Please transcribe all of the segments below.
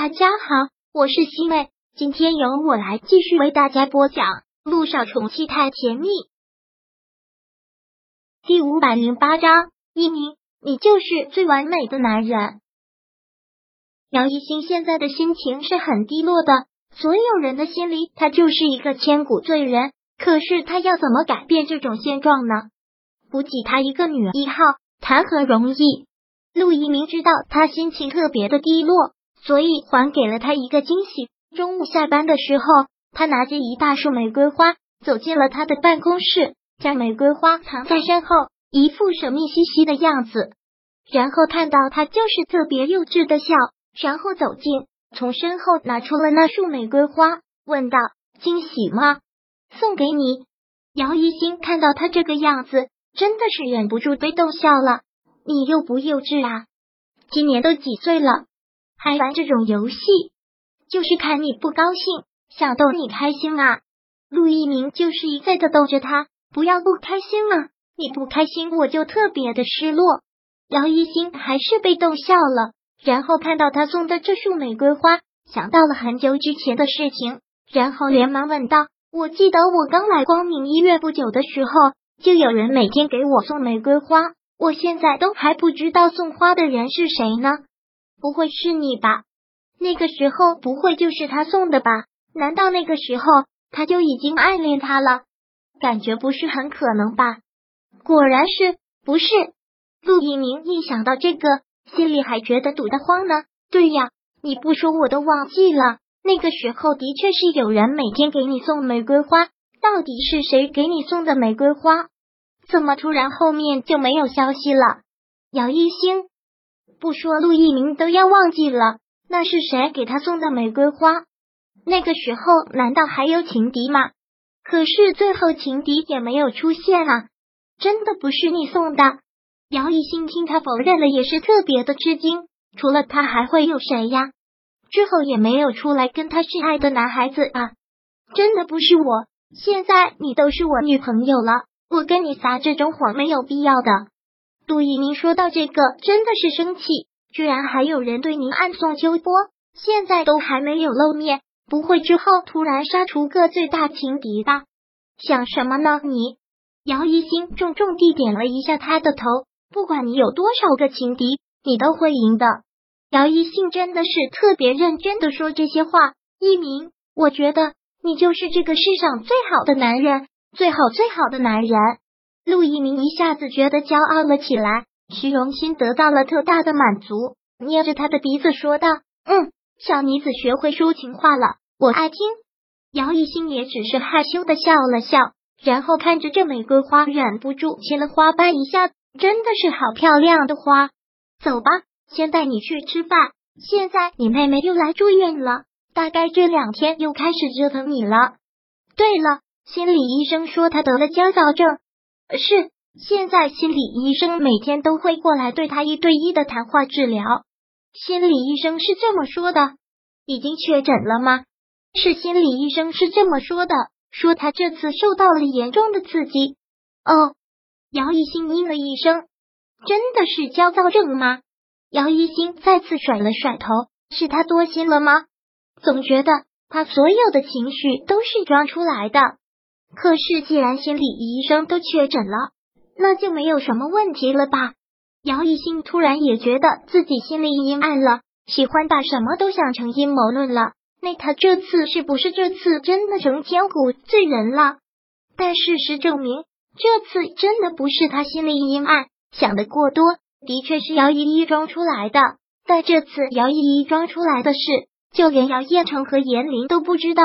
大家好，我是西妹，今天由我来继续为大家播讲《路上宠妻太甜蜜》第五百零八章。一鸣，你就是最完美的男人。杨一兴现在的心情是很低落的，所有人的心里他就是一个千古罪人。可是他要怎么改变这种现状呢？补给他一个女一号，谈何容易？陆一鸣知道他心情特别的低落。所以还给了他一个惊喜。中午下班的时候，他拿着一大束玫瑰花走进了他的办公室，将玫瑰花藏在身后，一副神秘兮兮的样子。然后看到他就是特别幼稚的笑，然后走近，从身后拿出了那束玫瑰花，问道：“惊喜吗？送给你。”姚一新看到他这个样子，真的是忍不住被逗笑了。你幼不幼稚啊？今年都几岁了？还玩这种游戏，就是看你不高兴，想逗你开心啊！陆一鸣就是一再的逗着他，不要不开心了，你不开心我就特别的失落。姚一星还是被逗笑了，然后看到他送的这束玫瑰花，想到了很久之前的事情，然后连忙问道：“我记得我刚来光明医院不久的时候，就有人每天给我送玫瑰花，我现在都还不知道送花的人是谁呢。”不会是你吧？那个时候不会就是他送的吧？难道那个时候他就已经暗恋他了？感觉不是很可能吧？果然是不是？陆一鸣一想到这个，心里还觉得堵得慌呢。对呀，你不说我都忘记了。那个时候的确是有人每天给你送玫瑰花，到底是谁给你送的玫瑰花？怎么突然后面就没有消息了？姚一星。不说陆一鸣都要忘记了，那是谁给他送的玫瑰花？那个时候难道还有情敌吗？可是最后情敌也没有出现啊！真的不是你送的？姚一新听他否认了，也是特别的吃惊。除了他还会有谁呀？之后也没有出来跟他示爱的男孩子啊！真的不是我。现在你都是我女朋友了，我跟你撒这种谎没有必要的。杜一鸣说到这个，真的是生气，居然还有人对您暗送秋波，现在都还没有露面，不会之后突然杀出个最大情敌吧？想什么呢？你姚一星重重地点了一下他的头，不管你有多少个情敌，你都会赢的。姚一信真的是特别认真的说这些话。一鸣，我觉得你就是这个世上最好的男人，最好最好的男人。陆一鸣一下子觉得骄傲了起来，虚荣心得到了特大的满足，捏着他的鼻子说道：“嗯，小妮子学会说情话了，我爱听。”姚一兴也只是害羞的笑了笑，然后看着这玫瑰花，忍不住亲了花瓣一下，真的是好漂亮的花。走吧，先带你去吃饭。现在你妹妹又来住院了，大概这两天又开始折腾你了。对了，心理医生说她得了焦躁症。是，现在心理医生每天都会过来对他一对一的谈话治疗。心理医生是这么说的，已经确诊了吗？是心理医生是这么说的，说他这次受到了严重的刺激。哦，姚一新应了一声，真的是焦躁症吗？姚一新再次甩了甩头，是他多心了吗？总觉得他所有的情绪都是装出来的。可是，既然心理医生都确诊了，那就没有什么问题了吧？姚一兴突然也觉得自己心里阴暗了，喜欢把什么都想成阴谋论了。那他这次是不是这次真的成千古罪人了？但事实证明，这次真的不是他心里阴暗，想的过多，的确是姚依依装出来的。但这次姚依依装出来的事，就连姚叶成和严林都不知道。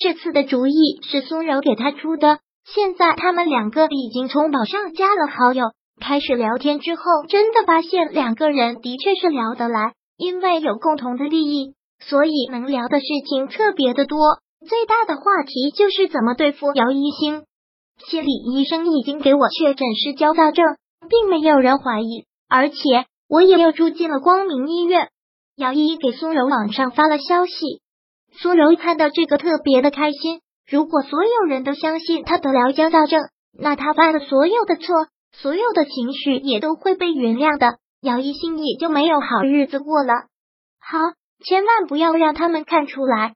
这次的主意是苏柔给他出的。现在他们两个已经从网上加了好友，开始聊天之后，真的发现两个人的确是聊得来，因为有共同的利益，所以能聊的事情特别的多。最大的话题就是怎么对付姚一星。心理医生已经给我确诊是焦躁症，并没有人怀疑，而且我也又住进了光明医院。姚一给苏柔网上发了消息。苏柔看到这个特别的开心。如果所有人都相信他得了焦躁症，那他犯的所有的错，所有的情绪也都会被原谅的，姚一心也就没有好日子过了。好，千万不要让他们看出来。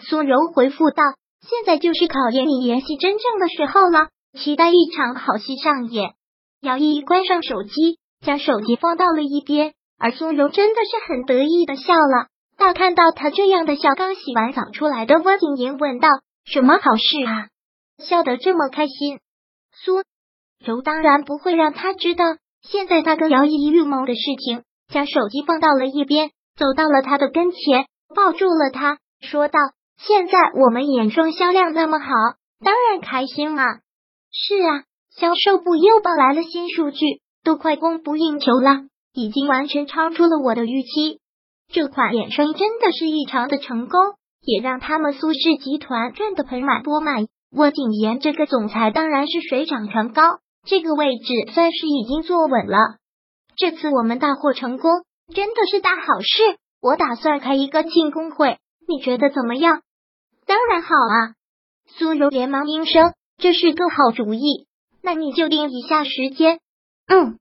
苏柔回复道：“现在就是考验你演戏真正的时候了，期待一场好戏上演。”姚毅关上手机，将手机放到了一边，而苏柔真的是很得意的笑了。大看到他这样的笑，刚洗完澡出来的温景言问道：“什么好事啊？笑得这么开心？”苏柔当然不会让他知道，现在他跟姚毅预谋的事情，将手机放到了一边，走到了他的跟前，抱住了他，说道。现在我们眼霜销量那么好，当然开心啊！是啊，销售部又报来了新数据，都快供不应求了，已经完全超出了我的预期。这款衍生真的是异常的成功，也让他们苏氏集团赚得盆满钵满。沃景言这个总裁当然是水涨船高，这个位置算是已经坐稳了。这次我们大获成功，真的是大好事。我打算开一个庆功会，你觉得怎么样？当然好啊！苏柔连忙应声，这是个好主意。那你就定一下时间。嗯，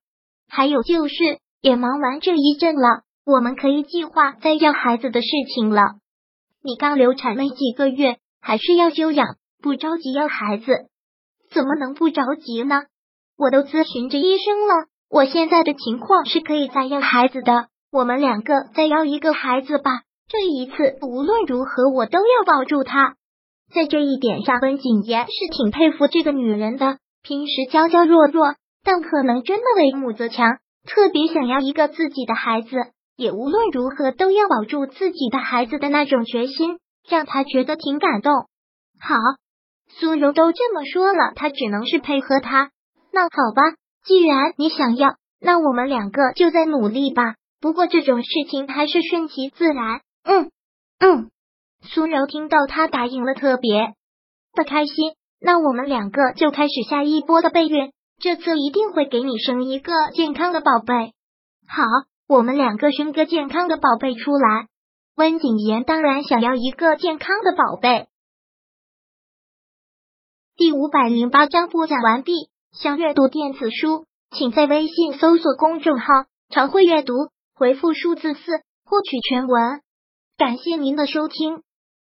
还有就是，也忙完这一阵了，我们可以计划再要孩子的事情了。你刚流产没几个月，还是要休养，不着急要孩子。怎么能不着急呢？我都咨询着医生了，我现在的情况是可以再要孩子的。我们两个再要一个孩子吧。这一次无论如何，我都要保住他。在这一点上，温景言是挺佩服这个女人的。平时娇娇弱弱，但可能真的为母则强，特别想要一个自己的孩子，也无论如何都要保住自己的孩子的那种决心，让他觉得挺感动。好，苏柔都这么说了，他只能是配合他。那好吧，既然你想要，那我们两个就在努力吧。不过这种事情还是顺其自然。嗯嗯，苏柔听到他答应了，特别的开心。那我们两个就开始下一波的备孕，这次一定会给你生一个健康的宝贝。好，我们两个生个健康的宝贝出来。温景言当然想要一个健康的宝贝。第五百零八章播讲完毕。想阅读电子书，请在微信搜索公众号“常会阅读”，回复数字四获取全文。感谢您的收听。